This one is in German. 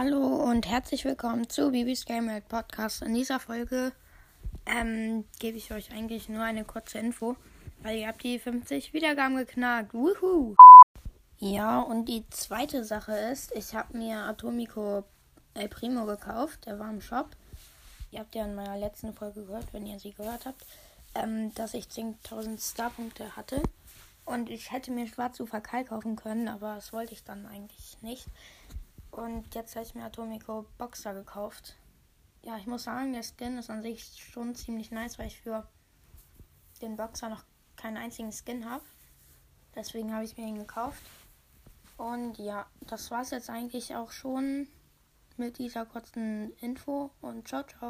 Hallo und herzlich willkommen zu Bibis Game World Podcast. In dieser Folge ähm, gebe ich euch eigentlich nur eine kurze Info, weil ihr habt die 50 Wiedergaben geknackt. Wuhu! Ja, und die zweite Sache ist, ich habe mir Atomico El Primo gekauft, der war im Shop. Ihr habt ja in meiner letzten Folge gehört, wenn ihr sie gehört habt, ähm, dass ich 10.000 Starpunkte hatte. Und ich hätte mir Schwarz Verkal kaufen können, aber das wollte ich dann eigentlich nicht. Und jetzt habe ich mir Atomico Boxer gekauft. Ja, ich muss sagen, der Skin ist an sich schon ziemlich nice, weil ich für den Boxer noch keinen einzigen Skin habe. Deswegen habe ich mir ihn gekauft. Und ja, das war es jetzt eigentlich auch schon mit dieser kurzen Info. Und ciao, ciao.